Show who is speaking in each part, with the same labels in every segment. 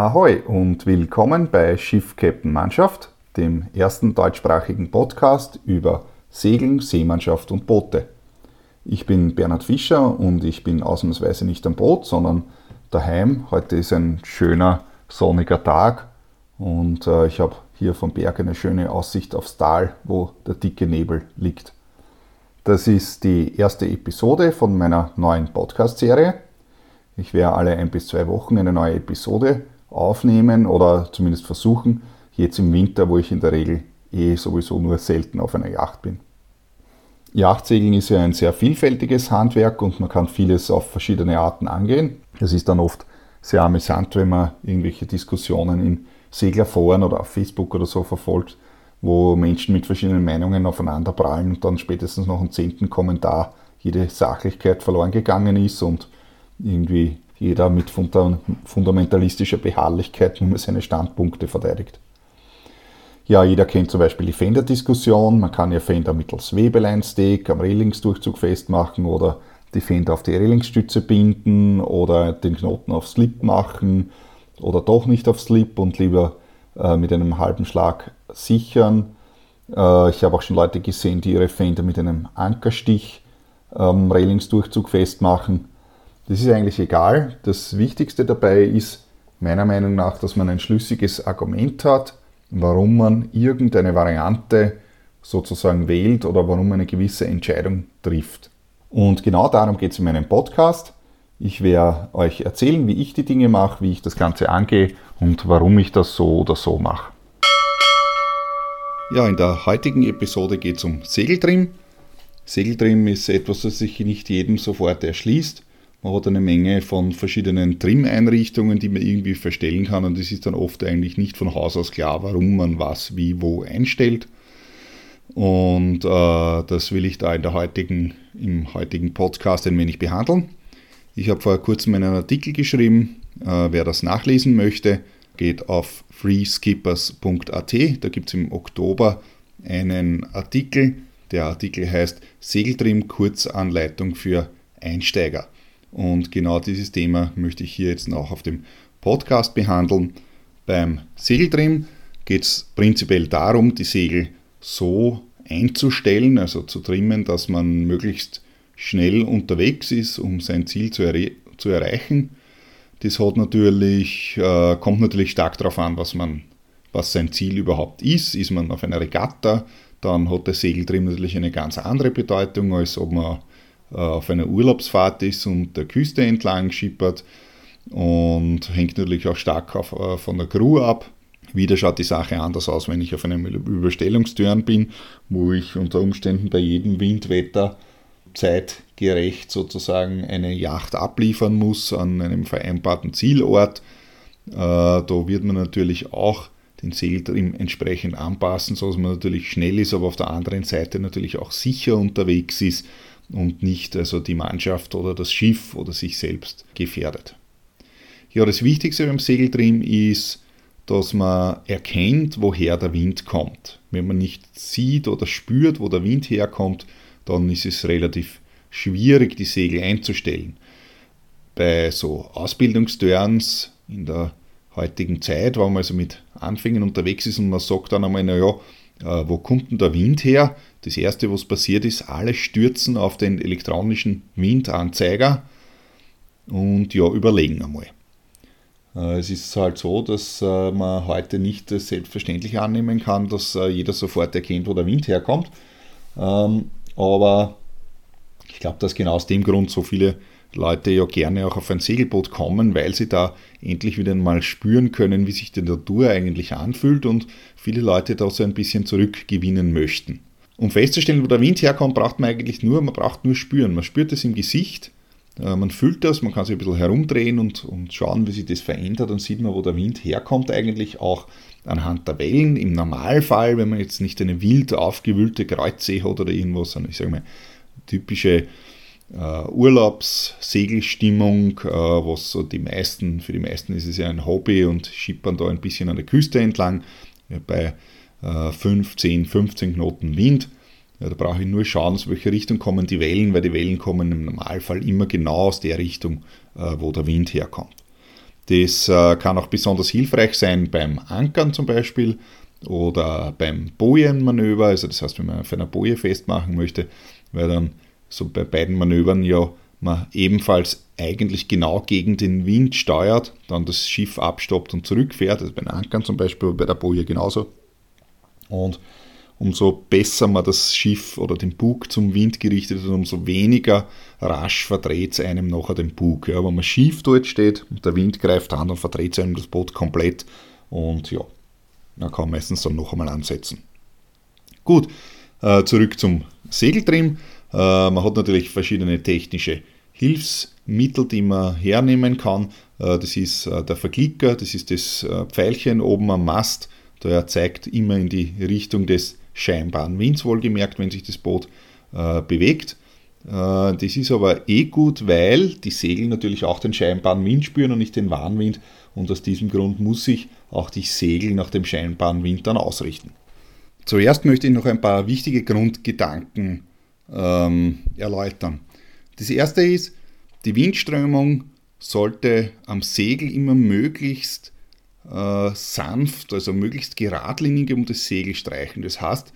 Speaker 1: Ahoi und willkommen bei Schiff Captain Mannschaft, dem ersten deutschsprachigen Podcast über Segeln, Seemannschaft und Boote. Ich bin Bernhard Fischer und ich bin ausnahmsweise nicht am Boot, sondern daheim. Heute ist ein schöner sonniger Tag und äh, ich habe hier vom Berg eine schöne Aussicht aufs Tal, wo der dicke Nebel liegt. Das ist die erste Episode von meiner neuen Podcast-Serie. Ich werde alle ein bis zwei Wochen eine neue Episode aufnehmen oder zumindest versuchen, jetzt im Winter, wo ich in der Regel eh sowieso nur selten auf einer Yacht bin. Yachtsegeln ist ja ein sehr vielfältiges Handwerk und man kann vieles auf verschiedene Arten angehen. Es ist dann oft sehr amüsant, wenn man irgendwelche Diskussionen in Seglerforen oder auf Facebook oder so verfolgt, wo Menschen mit verschiedenen Meinungen aufeinander prallen und dann spätestens noch im zehnten Kommentar jede Sachlichkeit verloren gegangen ist und irgendwie jeder mit fundamentalistischer Beharrlichkeit nur seine Standpunkte verteidigt. Ja, jeder kennt zum Beispiel die Fender-Diskussion. Man kann ja Fender mittels Webeline-Steak am Relingsdurchzug festmachen oder die Fender auf die Relingsstütze binden oder den Knoten auf Slip machen oder doch nicht auf Slip und lieber äh, mit einem halben Schlag sichern. Äh, ich habe auch schon Leute gesehen, die ihre Fender mit einem Ankerstich am Relingsdurchzug festmachen. Das ist eigentlich egal. Das Wichtigste dabei ist meiner Meinung nach, dass man ein schlüssiges Argument hat, warum man irgendeine Variante sozusagen wählt oder warum man eine gewisse Entscheidung trifft. Und genau darum geht es in meinem Podcast. Ich werde euch erzählen, wie ich die Dinge mache, wie ich das Ganze angehe und warum ich das so oder so mache. Ja, in der heutigen Episode geht es um Segeltrim. Segeltrim ist etwas, das sich nicht jedem sofort erschließt. Man hat eine Menge von verschiedenen Trim-Einrichtungen, die man irgendwie verstellen kann und es ist dann oft eigentlich nicht von Haus aus klar, warum man was wie wo einstellt. Und äh, das will ich da in der heutigen, im heutigen Podcast ein wenig behandeln. Ich habe vor kurzem einen Artikel geschrieben. Äh, wer das nachlesen möchte, geht auf freeskippers.at. Da gibt es im Oktober einen Artikel. Der Artikel heißt Segeltrim Kurzanleitung für Einsteiger. Und genau dieses Thema möchte ich hier jetzt auch auf dem Podcast behandeln. Beim Segeltrim geht es prinzipiell darum, die Segel so einzustellen, also zu trimmen, dass man möglichst schnell unterwegs ist, um sein Ziel zu, er zu erreichen. Das hat natürlich, äh, kommt natürlich stark darauf an, was, man, was sein Ziel überhaupt ist. Ist man auf einer Regatta, dann hat der Segeltrim natürlich eine ganz andere Bedeutung, als ob man auf einer Urlaubsfahrt ist und der Küste entlang schippert und hängt natürlich auch stark auf, äh, von der Crew ab. Wieder schaut die Sache anders aus, wenn ich auf einem Überstellungstörn bin, wo ich unter Umständen bei jedem Windwetter zeitgerecht sozusagen eine Yacht abliefern muss an einem vereinbarten Zielort. Äh, da wird man natürlich auch den Segeltrim entsprechend anpassen, sodass man natürlich schnell ist, aber auf der anderen Seite natürlich auch sicher unterwegs ist und nicht also die Mannschaft oder das Schiff oder sich selbst gefährdet. Ja, das Wichtigste beim Segeltrim ist, dass man erkennt, woher der Wind kommt. Wenn man nicht sieht oder spürt, wo der Wind herkommt, dann ist es relativ schwierig, die Segel einzustellen. Bei so Ausbildungsturns in der heutigen Zeit, wo man also mit Anfängern unterwegs ist und man sagt dann einmal, naja, äh, wo kommt denn der Wind her? Das erste, was passiert ist, alle stürzen auf den elektronischen Windanzeiger und ja, überlegen einmal. Äh, es ist halt so, dass äh, man heute nicht selbstverständlich annehmen kann, dass jeder sofort erkennt, wo der Wind herkommt. Ähm, aber ich glaube, dass genau aus dem Grund so viele Leute ja gerne auch auf ein Segelboot kommen, weil sie da endlich wieder mal spüren können, wie sich die Natur eigentlich anfühlt und viele Leute da so ein bisschen zurückgewinnen möchten. Um festzustellen, wo der Wind herkommt, braucht man eigentlich nur, man braucht nur spüren. Man spürt es im Gesicht, äh, man fühlt das, man kann sich ein bisschen herumdrehen und, und schauen, wie sich das verändert. Dann sieht man, wo der Wind herkommt, eigentlich auch anhand der Wellen. Im Normalfall, wenn man jetzt nicht eine wild aufgewühlte Kreuzsee hat oder irgendwas, sondern ich sage mal, typische äh, Urlaubssegelstimmung, äh, was so die meisten, für die meisten ist es ja ein Hobby und schippern da ein bisschen an der Küste entlang bei äh, 5, 10, 15 Knoten Wind. Ja, da brauche ich nur schauen, aus welcher Richtung kommen die Wellen, weil die Wellen kommen im Normalfall immer genau aus der Richtung, äh, wo der Wind herkommt. Das äh, kann auch besonders hilfreich sein beim Ankern zum Beispiel oder beim Bojenmanöver, also das heißt, wenn man auf einer Boje festmachen möchte, weil dann so bei beiden Manövern ja man ebenfalls eigentlich genau gegen den Wind steuert, dann das Schiff abstoppt und zurückfährt, also bei den Ankern zum Beispiel, bei der Boje genauso. Und umso besser man das Schiff oder den Bug zum Wind gerichtet hat, umso weniger rasch verdreht es einem nachher den Bug. Ja, wenn man schief dort steht und der Wind greift an, dann verdreht es einem das Boot komplett und ja, man kann meistens dann noch einmal ansetzen. Gut, äh, zurück zum Segeltrim. Äh, man hat natürlich verschiedene technische Hilfsmittel, die man hernehmen kann. Äh, das ist der Verklicker, das ist das Pfeilchen oben am Mast. Der zeigt immer in die Richtung des scheinbaren Winds, wohlgemerkt, wenn sich das Boot bewegt. Das ist aber eh gut, weil die Segel natürlich auch den scheinbaren Wind spüren und nicht den wahren Wind. Und aus diesem Grund muss ich auch die Segel nach dem scheinbaren Wind dann ausrichten. Zuerst möchte ich noch ein paar wichtige Grundgedanken ähm, erläutern. Das erste ist, die Windströmung sollte am Segel immer möglichst äh, sanft, also möglichst geradlinig um das Segel streichen. Das heißt,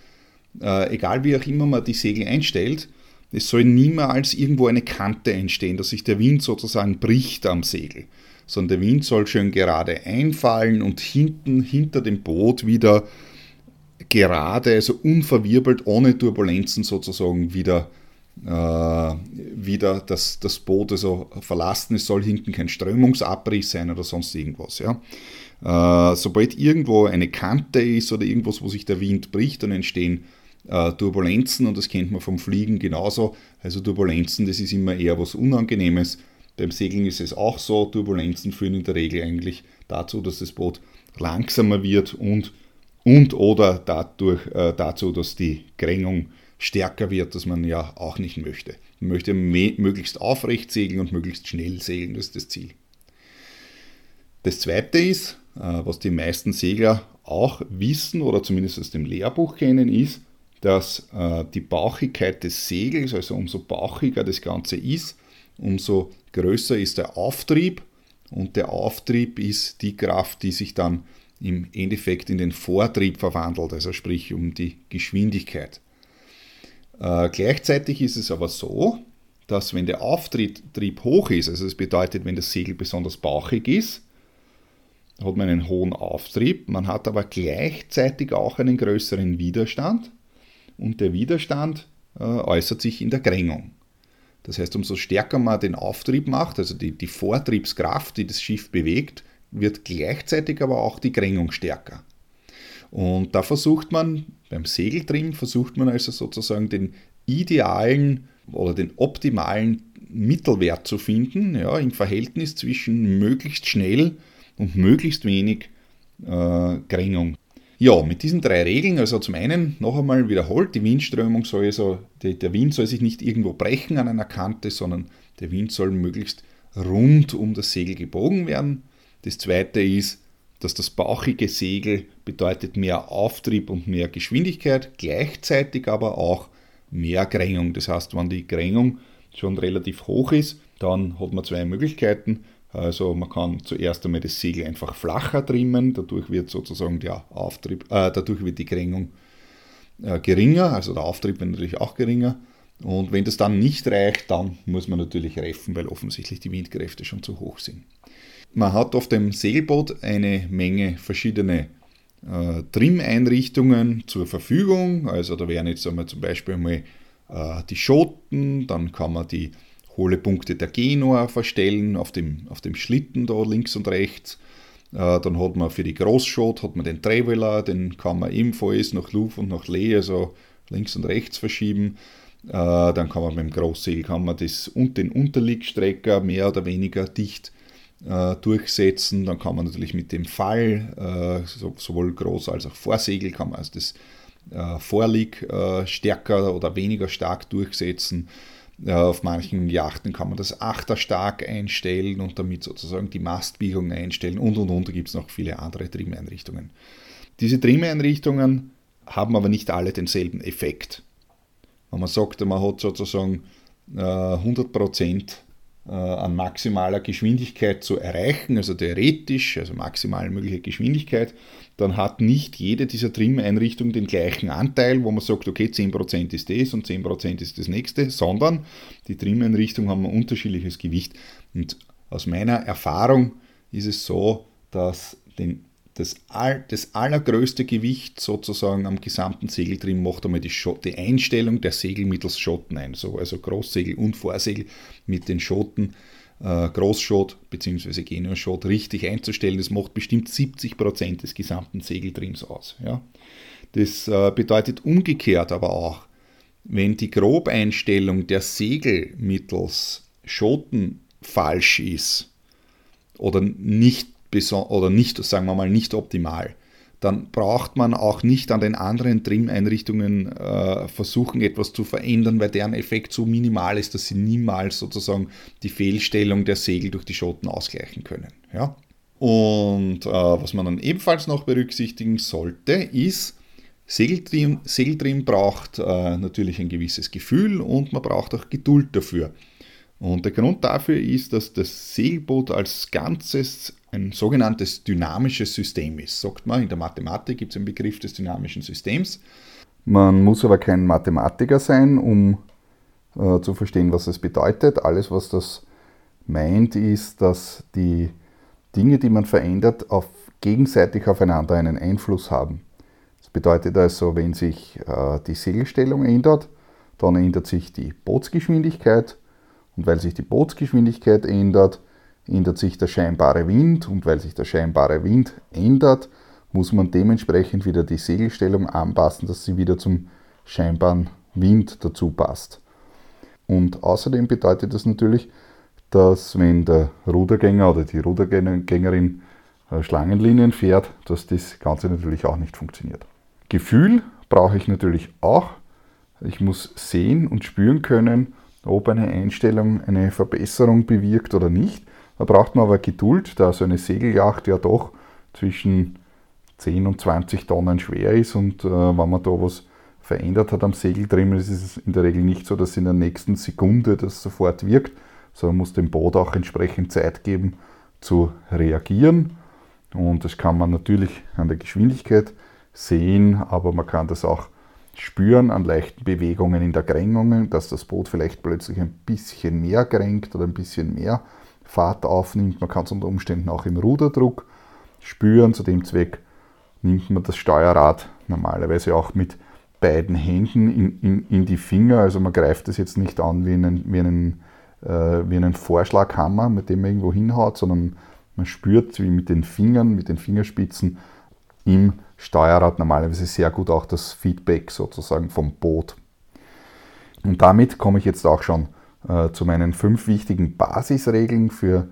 Speaker 1: äh, egal wie auch immer man die Segel einstellt, es soll niemals irgendwo eine Kante entstehen, dass sich der Wind sozusagen bricht am Segel, sondern der Wind soll schön gerade einfallen und hinten hinter dem Boot wieder gerade, also unverwirbelt, ohne Turbulenzen sozusagen wieder, äh, wieder das, das Boot also verlassen. Es soll hinten kein Strömungsabriss sein oder sonst irgendwas. Ja. Äh, sobald irgendwo eine Kante ist oder irgendwas, wo sich der Wind bricht, dann entstehen äh, Turbulenzen und das kennt man vom Fliegen genauso. Also Turbulenzen, das ist immer eher was Unangenehmes. Beim Segeln ist es auch so. Turbulenzen führen in der Regel eigentlich dazu, dass das Boot langsamer wird und und oder dadurch, äh, dazu, dass die Krängung stärker wird, das man ja auch nicht möchte. Man möchte möglichst aufrecht segeln und möglichst schnell segeln, das ist das Ziel. Das zweite ist, was die meisten Segler auch wissen oder zumindest aus dem Lehrbuch kennen, ist, dass äh, die Bauchigkeit des Segels, also umso bauchiger das Ganze ist, umso größer ist der Auftrieb und der Auftrieb ist die Kraft, die sich dann im Endeffekt in den Vortrieb verwandelt, also sprich um die Geschwindigkeit. Äh, gleichzeitig ist es aber so, dass wenn der Auftrieb hoch ist, also das bedeutet, wenn das Segel besonders bauchig ist, hat man einen hohen Auftrieb, man hat aber gleichzeitig auch einen größeren Widerstand und der Widerstand äh, äußert sich in der Krängung. Das heißt, umso stärker man den Auftrieb macht, also die, die Vortriebskraft, die das Schiff bewegt, wird gleichzeitig aber auch die Krängung stärker. Und da versucht man, beim Segeltrim versucht man also sozusagen den idealen oder den optimalen Mittelwert zu finden, ja, im Verhältnis zwischen möglichst schnell und möglichst wenig äh, Krängung. Ja, mit diesen drei Regeln, also zum einen noch einmal wiederholt, die Windströmung soll also, der Wind soll sich nicht irgendwo brechen an einer Kante, sondern der Wind soll möglichst rund um das Segel gebogen werden. Das zweite ist, dass das bauchige Segel bedeutet mehr Auftrieb und mehr Geschwindigkeit, gleichzeitig aber auch mehr Krängung. Das heißt, wenn die Krängung schon relativ hoch ist, dann hat man zwei Möglichkeiten. Also man kann zuerst einmal das Segel einfach flacher trimmen, dadurch wird sozusagen der Auftrieb, äh, dadurch wird die Krängung äh, geringer, also der Auftrieb wird natürlich auch geringer. Und wenn das dann nicht reicht, dann muss man natürlich reffen, weil offensichtlich die Windkräfte schon zu hoch sind. Man hat auf dem Segelboot eine Menge verschiedene äh, Trim-Einrichtungen zur Verfügung. Also da wären jetzt einmal zum Beispiel mal äh, die Schoten, dann kann man die Hohlepunkte der Genua verstellen auf dem, auf dem Schlitten da links und rechts. Äh, dann hat man für die Großschot hat man den Traveler, den kann man ebenfalls nach Luft und nach Lee, also links und rechts verschieben. Äh, dann kann man beim Großsegel kann man das und den Unterliegstrecker mehr oder weniger dicht äh, durchsetzen. Dann kann man natürlich mit dem Fall, so, sowohl Groß- als auch Vorsegel, kann man also das Vorlieg stärker oder weniger stark durchsetzen. Äh, auf manchen Yachten kann man das Achter stark einstellen und damit sozusagen die Mastbiegung einstellen und und und. Da gibt es noch viele andere Trimmeinrichtungen. Diese Trimmeinrichtungen haben aber nicht alle denselben Effekt. Wenn man sagt, man hat sozusagen 100% äh, an maximaler Geschwindigkeit zu erreichen, also theoretisch, also maximal mögliche Geschwindigkeit, dann hat nicht jede dieser Trim-Einrichtungen den gleichen Anteil, wo man sagt, okay, 10% ist das und 10% ist das nächste, sondern die Trim-Einrichtungen haben ein unterschiedliches Gewicht. Und aus meiner Erfahrung ist es so, dass den, das, all, das allergrößte Gewicht sozusagen am gesamten Segeltrim macht einmal die, die Einstellung der Segel mittels Schotten ein. So, also Großsegel und Vorsegel mit den Schotten äh, Großschot bzw. Genio-Schot richtig einzustellen. Das macht bestimmt 70% des gesamten Segeltrims aus. Ja. Das äh, bedeutet umgekehrt aber auch, wenn die Grobeinstellung der Segel mittels Schoten falsch ist oder nicht, oder nicht, sagen wir mal, nicht optimal, dann braucht man auch nicht an den anderen Trim-Einrichtungen äh, versuchen, etwas zu verändern, weil deren Effekt so minimal ist, dass sie niemals sozusagen die Fehlstellung der Segel durch die Schotten ausgleichen können. Ja? Und äh, was man dann ebenfalls noch berücksichtigen sollte, ist, Segeltrim, Segeltrim braucht äh, natürlich ein gewisses Gefühl und man braucht auch Geduld dafür. Und der Grund dafür ist, dass das Segelboot als Ganzes ein sogenanntes dynamisches System ist. Sagt man, in der Mathematik gibt es einen Begriff des dynamischen Systems. Man muss aber kein Mathematiker sein, um äh, zu verstehen, was es bedeutet. Alles, was das meint, ist, dass die Dinge, die man verändert, auf, gegenseitig aufeinander einen Einfluss haben. Das bedeutet also, wenn sich äh, die Segelstellung ändert, dann ändert sich die Bootsgeschwindigkeit und weil sich die Bootsgeschwindigkeit ändert, ändert sich der scheinbare Wind und weil sich der scheinbare Wind ändert, muss man dementsprechend wieder die Segelstellung anpassen, dass sie wieder zum scheinbaren Wind dazu passt. Und außerdem bedeutet das natürlich, dass wenn der Rudergänger oder die Rudergängerin äh, Schlangenlinien fährt, dass das Ganze natürlich auch nicht funktioniert. Gefühl brauche ich natürlich auch. Ich muss sehen und spüren können, ob eine Einstellung eine Verbesserung bewirkt oder nicht. Da braucht man aber Geduld, da so eine Segeljacht ja doch zwischen 10 und 20 Tonnen schwer ist und äh, wenn man da was verändert hat am Segeltrimmen, ist es in der Regel nicht so, dass in der nächsten Sekunde das sofort wirkt, sondern muss dem Boot auch entsprechend Zeit geben zu reagieren. Und das kann man natürlich an der Geschwindigkeit sehen, aber man kann das auch spüren an leichten Bewegungen in der Krängungen, dass das Boot vielleicht plötzlich ein bisschen mehr kränkt oder ein bisschen mehr Fahrt aufnimmt. Man kann es unter Umständen auch im Ruderdruck spüren. Zu dem Zweck nimmt man das Steuerrad normalerweise auch mit beiden Händen in, in, in die Finger. Also man greift es jetzt nicht an wie einen, wie einen, äh, wie einen Vorschlaghammer, mit dem man irgendwo hinhaut, sondern man spürt wie mit den Fingern, mit den Fingerspitzen im Steuerrad normalerweise sehr gut auch das Feedback sozusagen vom Boot. Und damit komme ich jetzt auch schon äh, zu meinen fünf wichtigen Basisregeln für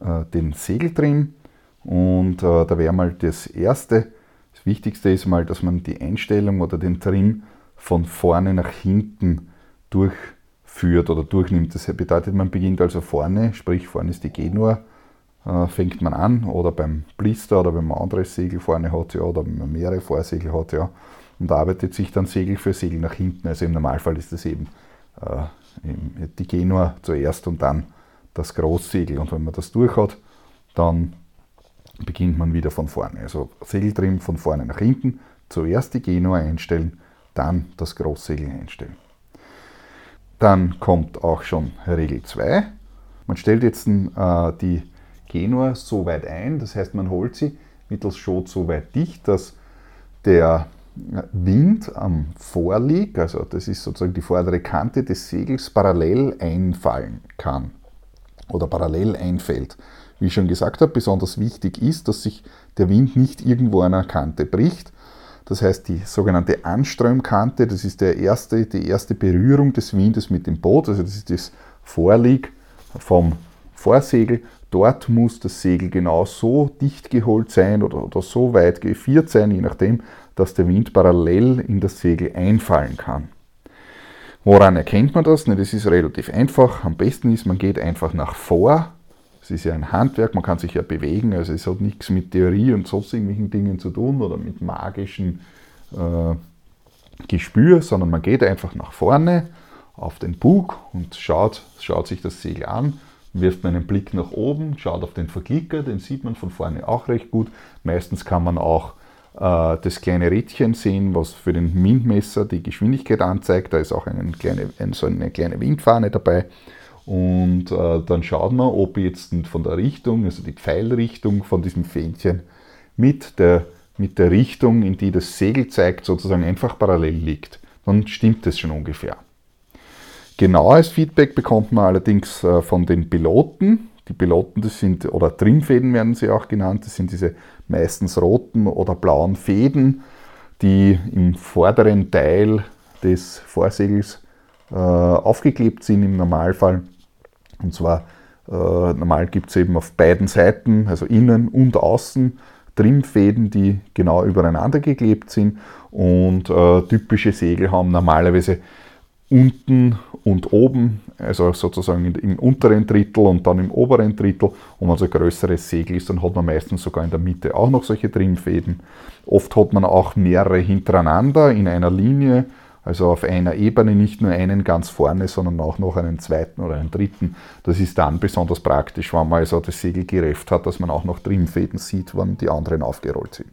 Speaker 1: äh, den Segeltrim. Und äh, da wäre mal das erste, das Wichtigste ist mal, dass man die Einstellung oder den Trim von vorne nach hinten durchführt oder durchnimmt. Das bedeutet, man beginnt also vorne, sprich vorne ist die Genua, äh, fängt man an oder beim Blister oder wenn man anderes Segel vorne hat ja, oder wenn man mehrere Vorsegel hat ja, und arbeitet sich dann Segel für Segel nach hinten. Also im Normalfall ist das eben äh, die Genua zuerst und dann das Großsegel. Und wenn man das durch hat, dann beginnt man wieder von vorne. Also Segeltrim von vorne nach hinten, zuerst die Genua einstellen, dann das Großsegel einstellen. Dann kommt auch schon Regel 2. Man stellt jetzt äh, die Genua so weit ein, das heißt man holt sie mittels Schot so weit dicht, dass der Wind am Vorlieg, also das ist sozusagen die vordere Kante des Segels, parallel einfallen kann oder parallel einfällt. Wie ich schon gesagt habe, besonders wichtig ist, dass sich der Wind nicht irgendwo an einer Kante bricht. Das heißt, die sogenannte Anströmkante, das ist der erste, die erste Berührung des Windes mit dem Boot, also das ist das Vorlieg vom Vorsegel. Dort muss das Segel genau so dicht geholt sein oder, oder so weit geviert sein, je nachdem, dass der Wind parallel in das Segel einfallen kann. Woran erkennt man das? Das ist relativ einfach. Am besten ist, man geht einfach nach vor. Es ist ja ein Handwerk, man kann sich ja bewegen, also es hat nichts mit Theorie und sonst irgendwelchen Dingen zu tun oder mit magischen äh, Gespür, sondern man geht einfach nach vorne auf den Bug und schaut, schaut sich das Segel an, wirft man einen Blick nach oben, schaut auf den Verklicker, den sieht man von vorne auch recht gut. Meistens kann man auch äh, das kleine Rädchen sehen, was für den Windmesser die Geschwindigkeit anzeigt. Da ist auch eine kleine, so eine kleine Windfahne dabei. Und äh, dann schaut man, ob jetzt von der Richtung, also die Pfeilrichtung von diesem Fähnchen mit der, mit der Richtung, in die das Segel zeigt, sozusagen einfach parallel liegt. Dann stimmt das schon ungefähr. Genaues Feedback bekommt man allerdings äh, von den Piloten. Die Piloten, das sind, oder Trimfäden werden sie auch genannt, das sind diese meistens roten oder blauen Fäden, die im vorderen Teil des Vorsegels äh, aufgeklebt sind im Normalfall. Und zwar, äh, normal gibt es eben auf beiden Seiten, also innen und außen, Trimfäden, die genau übereinander geklebt sind. Und äh, typische Segel haben normalerweise unten und oben, also sozusagen im unteren Drittel und dann im oberen Drittel. Und wenn es ein größeres Segel ist, dann hat man meistens sogar in der Mitte auch noch solche Trimfäden. Oft hat man auch mehrere hintereinander in einer Linie, also auf einer Ebene nicht nur einen ganz vorne, sondern auch noch einen zweiten oder einen dritten. Das ist dann besonders praktisch, wenn man also das Segel gerefft hat, dass man auch noch Trimfäden sieht, wenn die anderen aufgerollt sind.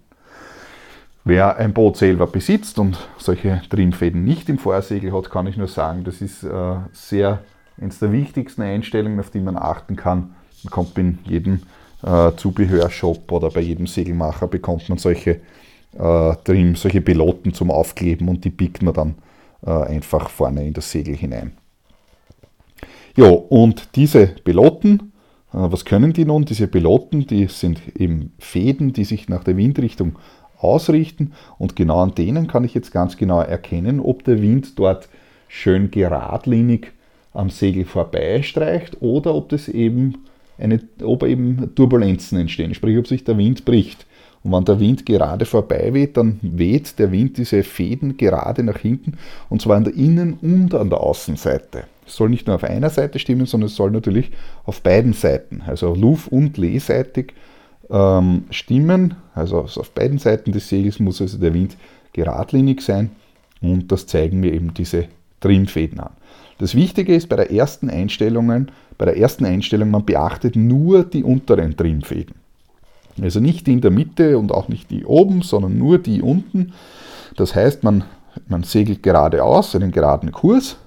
Speaker 1: Wer ein Boot selber besitzt und solche Trimfäden nicht im Vorsegel hat, kann ich nur sagen, das ist äh, sehr eines der wichtigsten Einstellungen, auf die man achten kann. Man kommt in jedem äh, Zubehörshop oder bei jedem Segelmacher bekommt man solche äh, Trim, solche Piloten zum Aufkleben und die biegt man dann äh, einfach vorne in das Segel hinein. Ja, und diese Piloten, äh, was können die nun? Diese Piloten, die sind eben Fäden, die sich nach der Windrichtung ausrichten und genau an denen kann ich jetzt ganz genau erkennen, ob der Wind dort schön geradlinig am Segel vorbeistreicht oder ob das eben eine, ob eben Turbulenzen entstehen, sprich ob sich der Wind bricht. Und wenn der Wind gerade vorbei weht, dann weht der Wind diese Fäden gerade nach hinten und zwar an der Innen- und an der Außenseite. Es soll nicht nur auf einer Seite stimmen, sondern es soll natürlich auf beiden Seiten, also Luft- und Lehseitig, ähm, stimmen. Also auf beiden Seiten des Segels muss also der Wind geradlinig sein und das zeigen mir eben diese Trimfäden an. Das Wichtige ist bei der ersten Einstellungen, bei der ersten Einstellung, man beachtet nur die unteren Trimfäden. Also nicht die in der Mitte und auch nicht die oben, sondern nur die unten. Das heißt, man, man segelt geradeaus, einen geraden Kurs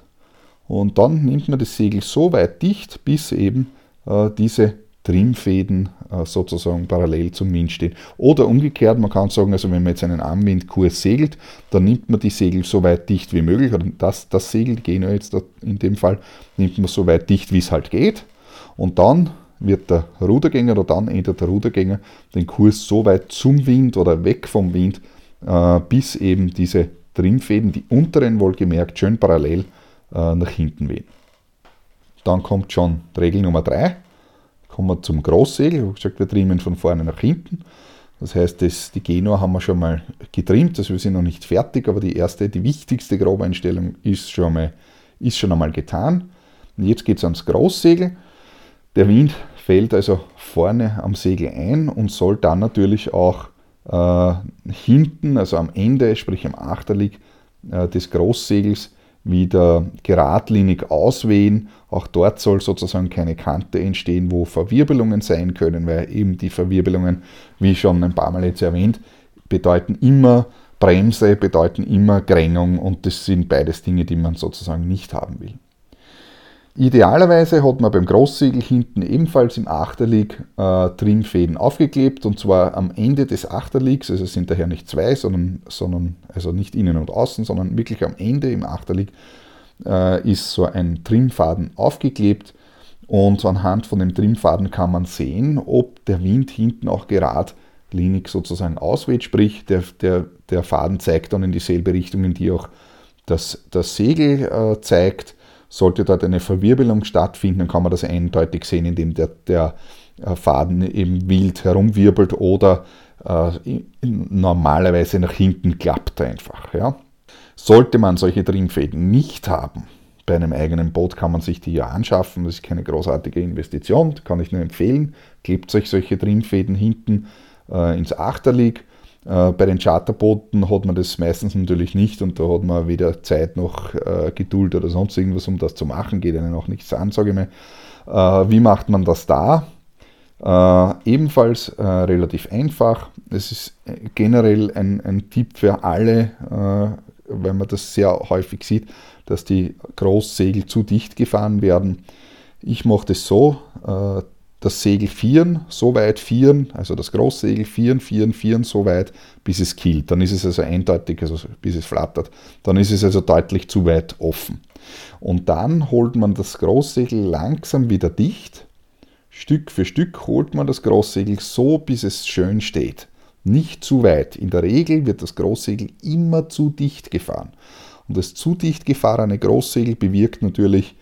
Speaker 1: und dann nimmt man das Segel so weit dicht, bis eben äh, diese Trimfäden äh, sozusagen parallel zum Wind stehen. Oder umgekehrt, man kann sagen, also wenn man jetzt einen Armwindkurs segelt, dann nimmt man die Segel so weit dicht wie möglich. Oder das, das Segel, die Genua jetzt in dem Fall, nimmt man so weit dicht, wie es halt geht. Und dann wird der Rudergänger oder dann ändert der Rudergänger den Kurs so weit zum Wind oder weg vom Wind, äh, bis eben diese Trimfäden, die unteren wohlgemerkt, schön parallel äh, nach hinten wehen. Dann kommt schon Regel Nummer 3 kommen wir zum Großsegel. Ich habe gesagt, wir trimmen von vorne nach hinten. Das heißt, das, die Genua haben wir schon mal getrimmt, also wir sind noch nicht fertig, aber die erste, die wichtigste Grobeinstellung ist schon, mal, ist schon einmal getan. Und jetzt geht es ans Großsegel. Der Wind fällt also vorne am Segel ein und soll dann natürlich auch äh, hinten, also am Ende, sprich am Achterlig äh, des Großsegels, wieder geradlinig auswehen. Auch dort soll sozusagen keine Kante entstehen, wo Verwirbelungen sein können, weil eben die Verwirbelungen, wie schon ein paar Mal jetzt erwähnt, bedeuten immer Bremse, bedeuten immer Grängung und das sind beides Dinge, die man sozusagen nicht haben will. Idealerweise hat man beim Großsegel hinten ebenfalls im Achterlig äh, Trimfäden aufgeklebt und zwar am Ende des Achterligs, also es sind daher nicht zwei, sondern, sondern also nicht innen und außen, sondern wirklich am Ende im Achterlig äh, ist so ein Trimfaden aufgeklebt. Und anhand von dem Trimfaden kann man sehen, ob der Wind hinten auch geradlinig sozusagen ausweht, sprich der, der, der Faden zeigt dann in dieselbe Richtung, in die auch das, das Segel äh, zeigt sollte dort eine Verwirbelung stattfinden, dann kann man das eindeutig sehen, indem der, der äh, Faden eben wild herumwirbelt oder äh, normalerweise nach hinten klappt einfach. Ja. Sollte man solche Trimfäden nicht haben, bei einem eigenen Boot kann man sich die ja anschaffen, das ist keine großartige Investition, kann ich nur empfehlen. Klebt euch solche Trimfäden hinten äh, ins Achterlig Äh, bei den Charterbooten hat man das meistens natürlich nicht und da hat man weder Zeit noch äh, Geduld oder sonst irgendwas, um das zu machen, geht einem auch nichts an, sage ich mal. Äh, wie macht man das da? Äh, ebenfalls äh, relativ einfach. Es ist generell ein, ein Tipp für alle, äh, weil man das sehr häufig sieht, dass die Großsegel zu dicht gefahren werden. Ich mache das so, das Segel vieren, so weit vieren, also das Großsegel vieren, vieren, vieren, so weit, bis es killt. Dann ist es also eindeutig, also bis es flattert. Dann ist es also deutlich zu weit offen. Und dann holt man das Großsegel langsam wieder dicht. Stück für Stück holt man das Großsegel so, bis es schön steht. Nicht zu weit. In der Regel wird das Großsegel immer zu dicht gefahren. Und das zu dicht gefahrene Großsegel bewirkt natürlich,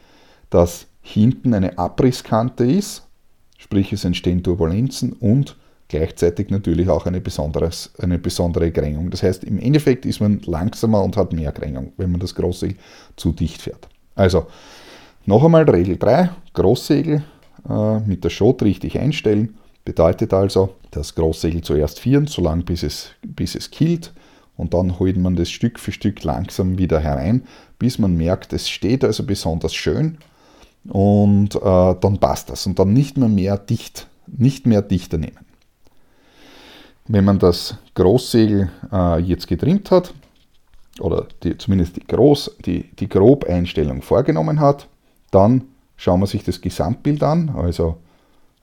Speaker 1: dass hinten eine Abrisskante ist sprich es entstehen Turbulenzen und gleichzeitig natürlich auch eine, eine besondere Grängung. Das heißt, im Endeffekt ist man langsamer und hat mehr Grängung, wenn man das Großsegel zu dicht fährt. Also, noch einmal Regel 3, Großsegel äh, mit der Schot richtig einstellen, bedeutet also, das Großsegel zuerst vieren, solange bis es, bis es killt und dann holt man das Stück für Stück langsam wieder herein, bis man merkt, es steht also besonders schön und äh, dann passt das und dann nicht mehr mehr dicht, nicht mehr dichter nehmen. Wenn man das Großsegel äh, jetzt getrimmt hat oder die, zumindest die, Groß, die, die Grobeinstellung vorgenommen hat, dann schauen wir sich das Gesamtbild an, also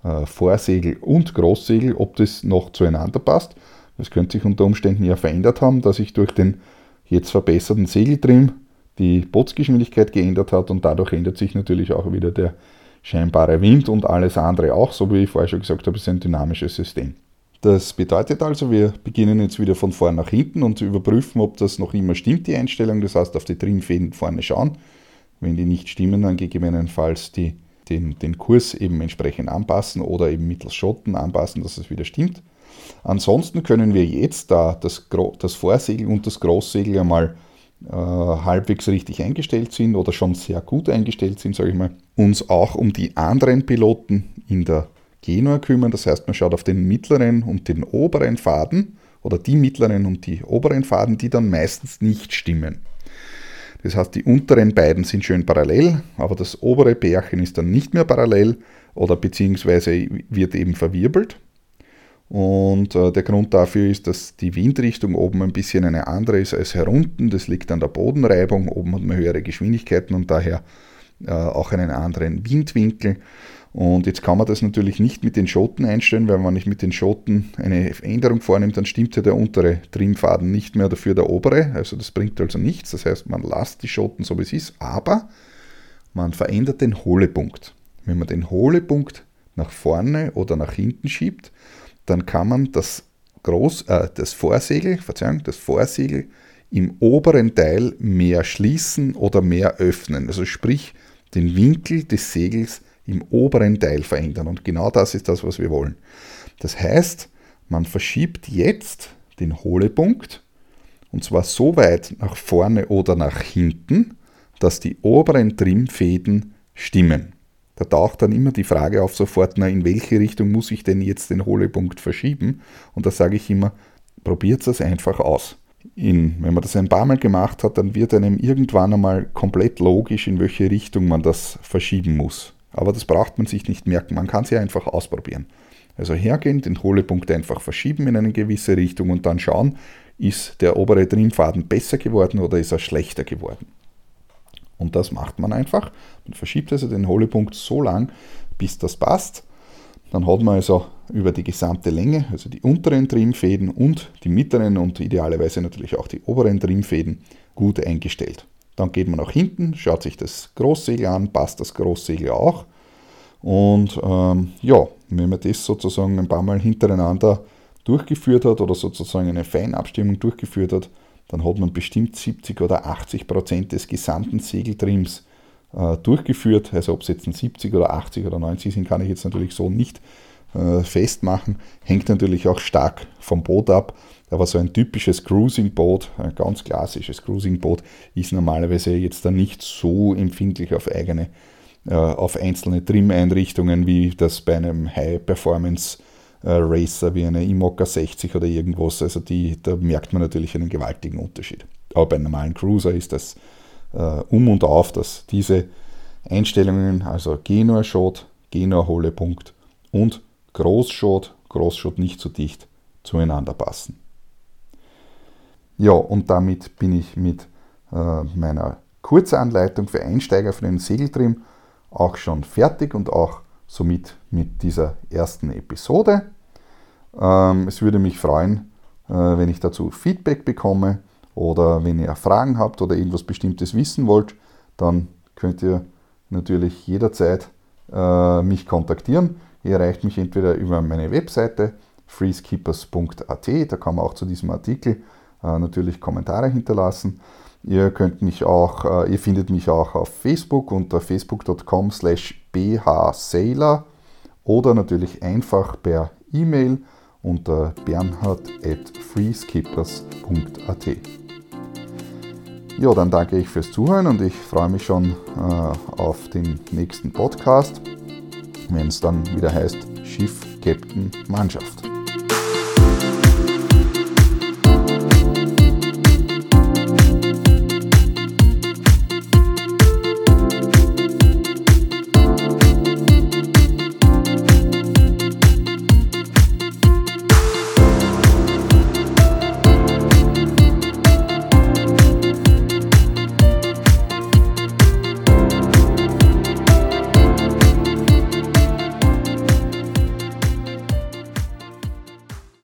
Speaker 1: äh, Vorsegel und Großsegel, ob das noch zueinander passt. Das könnte sich unter Umständen ja verändert haben, dass ich durch den jetzt verbesserten Segeltrim die Bootsgeschwindigkeit geändert hat und dadurch ändert sich natürlich auch wieder der scheinbare Wind und alles andere auch, so wie ich vorher schon gesagt habe, ist ein dynamisches System. Das bedeutet also, wir beginnen jetzt wieder von vorn nach hinten und überprüfen, ob das noch immer stimmt, die Einstellung. Das heißt, auf die Trimmfäden vorne schauen. Wenn die nicht stimmen, dann gegebenenfalls die, den, den Kurs eben entsprechend anpassen oder eben mittels Schotten anpassen, dass es wieder stimmt. Ansonsten können wir jetzt da das, das Vorsegel und das Großsegel einmal äh, halbwegs richtig eingestellt sind oder schon sehr gut eingestellt sind, sage ich mal, uns auch um die anderen Piloten in der Genua kümmern. Das heißt, man schaut auf den mittleren und den oberen Faden oder die mittleren und die oberen Faden, die dann meistens nicht stimmen. Das heißt, die unteren beiden sind schön parallel, aber das obere Bärchen ist dann nicht mehr parallel oder beziehungsweise wird eben verwirbelt. Und äh, der Grund dafür ist, dass die Windrichtung oben ein bisschen eine andere ist als herunten. Das liegt an der Bodenreibung. Oben hat man höhere Geschwindigkeiten und daher äh, auch einen anderen Windwinkel. Und jetzt kann man das natürlich nicht mit den Schoten einstellen, weil wenn ich mit den Schoten eine Änderung vornimmt, dann stimmt ja der untere Trimmfaden nicht mehr, dafür der obere. Also das bringt also nichts. Das heißt, man lässt die Schoten so wie es ist, aber man verändert den Hohlepunkt. Wenn man den Hohlepunkt nach vorne oder nach hinten schiebt, dann kann man das, Groß, äh, das Vorsegel, Verzeihung, das Vorsegel im oberen Teil mehr schließen oder mehr öffnen. Also sprich, den Winkel des Segels im oberen Teil verändern. Und genau das ist das, was wir wollen. Das heißt, man verschiebt jetzt den Hohlepunkt und zwar so weit nach vorne oder nach hinten, dass die oberen Trimmfäden stimmen. Da taucht dann immer die Frage auf sofort, na, in welche Richtung muss ich denn jetzt den Hohlepunkt verschieben? Und da sage ich immer, probiert es einfach aus. In, wenn man das ein paar Mal gemacht hat, dann wird einem irgendwann einmal komplett logisch, in welche Richtung man das verschieben muss. Aber das braucht man sich nicht merken, man kann es ja einfach ausprobieren. Also hergehen, den Hohlepunkt einfach verschieben in eine gewisse Richtung und dann schauen, ist der obere Trimmfaden besser geworden oder ist er schlechter geworden. Und das macht man einfach. Man verschiebt also den Hohlepunkt so lang, bis das passt. Dann hat man also über die gesamte Länge, also die unteren Trimmfäden und die mittleren und idealerweise natürlich auch die oberen Trimmfäden gut eingestellt. Dann geht man nach hinten, schaut sich das Großsegel an, passt das Großsegel auch. Und ähm, ja, wenn man das sozusagen ein paar Mal hintereinander durchgeführt hat oder sozusagen eine Feinabstimmung durchgeführt hat, dann hat man bestimmt 70 oder 80 Prozent des gesamten Segeltrims äh, durchgeführt. Also ob es jetzt ein 70 oder 80 oder 90 sind, kann ich jetzt natürlich so nicht äh, festmachen. Hängt natürlich auch stark vom Boot ab. Aber so ein typisches Cruising-Boot, ein ganz klassisches Cruising-Boot, ist normalerweise jetzt dann nicht so empfindlich auf eigene, äh, auf einzelne Trim-Einrichtungen, wie das bei einem High-Performance äh, Racer wie eine Imoca 60 oder irgendwas. Also die, da merkt man natürlich einen gewaltigen Unterschied. Aber bei einem normalen Cruiser ist das äh, um und auf, dass diese Einstellungen, also Genua-Shot, Genua-Holepunkt und Großschot, Großschot nicht so dicht zueinander passen. Ja, und damit bin ich mit äh, meiner Kurzanleitung für Einsteiger für den Segeltrim auch schon fertig und auch somit mit dieser ersten Episode. Ähm, es würde mich freuen, äh, wenn ich dazu Feedback bekomme oder wenn ihr Fragen habt oder irgendwas Bestimmtes wissen wollt, dann könnt ihr natürlich jederzeit äh, mich kontaktieren. Ihr erreicht mich entweder über meine Webseite freeskippers.at, da kann man auch zu diesem Artikel äh, natürlich Kommentare hinterlassen. Ihr könnt mich auch, äh, ihr findet mich auch auf Facebook unter facebook.com slash bhsailor oder natürlich einfach per E-Mail unter bernhard at freeskippers.at. Ja, dann danke ich fürs Zuhören und ich freue mich schon äh, auf den nächsten Podcast, wenn es dann wieder heißt Schiff, Captain, Mannschaft.